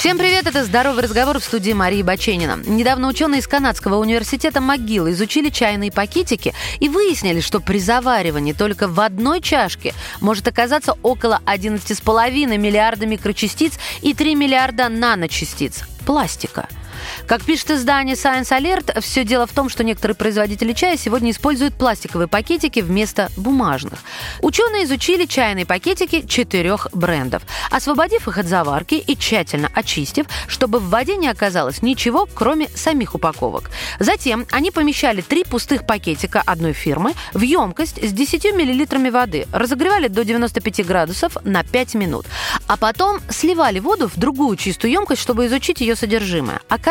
Всем привет, это «Здоровый разговор» в студии Марии Баченина. Недавно ученые из Канадского университета МcGill изучили чайные пакетики и выяснили, что при заваривании только в одной чашке может оказаться около 11,5 миллиарда микрочастиц и 3 миллиарда наночастиц пластика – как пишет издание Science Alert, все дело в том, что некоторые производители чая сегодня используют пластиковые пакетики вместо бумажных. Ученые изучили чайные пакетики четырех брендов, освободив их от заварки и тщательно очистив, чтобы в воде не оказалось ничего, кроме самих упаковок. Затем они помещали три пустых пакетика одной фирмы в емкость с 10 мл воды, разогревали до 95 градусов на 5 минут, а потом сливали воду в другую чистую емкость, чтобы изучить ее содержимое. Оказалось,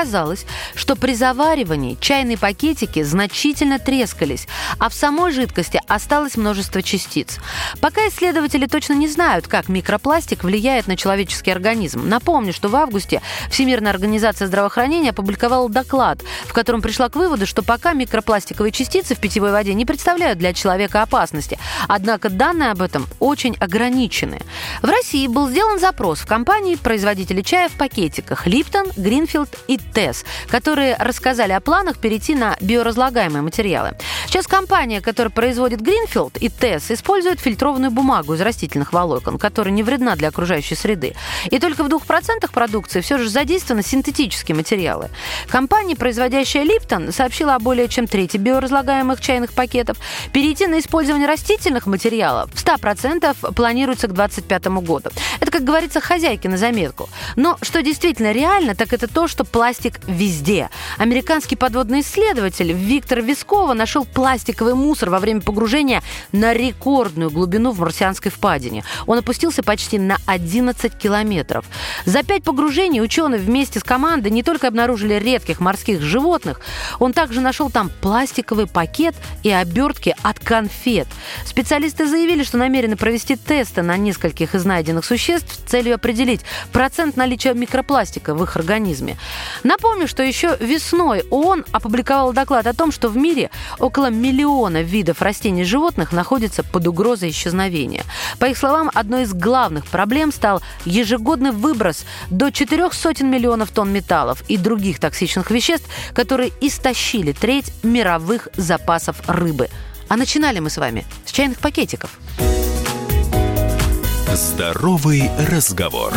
что при заваривании чайные пакетики значительно трескались, а в самой жидкости осталось множество частиц. Пока исследователи точно не знают, как микропластик влияет на человеческий организм. Напомню, что в августе Всемирная организация здравоохранения опубликовала доклад, в котором пришла к выводу, что пока микропластиковые частицы в питьевой воде не представляют для человека опасности. Однако данные об этом очень ограничены. В России был сделан запрос в компании производителей чая в пакетиках Липтон, Гринфилд и ТЭС, которые рассказали о планах перейти на биоразлагаемые материалы. Сейчас компания, которая производит Гринфилд и ТЭС, использует фильтрованную бумагу из растительных волокон, которая не вредна для окружающей среды. И только в 2% продукции все же задействованы синтетические материалы. Компания, производящая Липтон, сообщила о более чем трети биоразлагаемых чайных пакетов. Перейти на использование растительных материалов в 100% планируется к 2025 году. Это, как говорится, хозяйки на заметку. Но что действительно реально, так это то, что пластик везде. Американский подводный исследователь Виктор Вискова нашел пластиковый мусор во время погружения на рекордную глубину в марсианской впадине. Он опустился почти на 11 километров. За пять погружений ученые вместе с командой не только обнаружили редких морских животных, он также нашел там пластиковый пакет и обертки от конфет. Специалисты заявили, что намерены провести тесты на нескольких из найденных существ с целью определить процент наличия микропластика в их организме. Напомню, что еще весной ООН опубликовал доклад о том, что в мире около миллиона видов растений и животных находятся под угрозой исчезновения. По их словам, одной из главных проблем стал ежегодный выброс до четырех сотен миллионов тонн металлов и других токсичных веществ, которые истощили треть мировых запасов рыбы. А начинали мы с вами с чайных пакетиков. Здоровый разговор.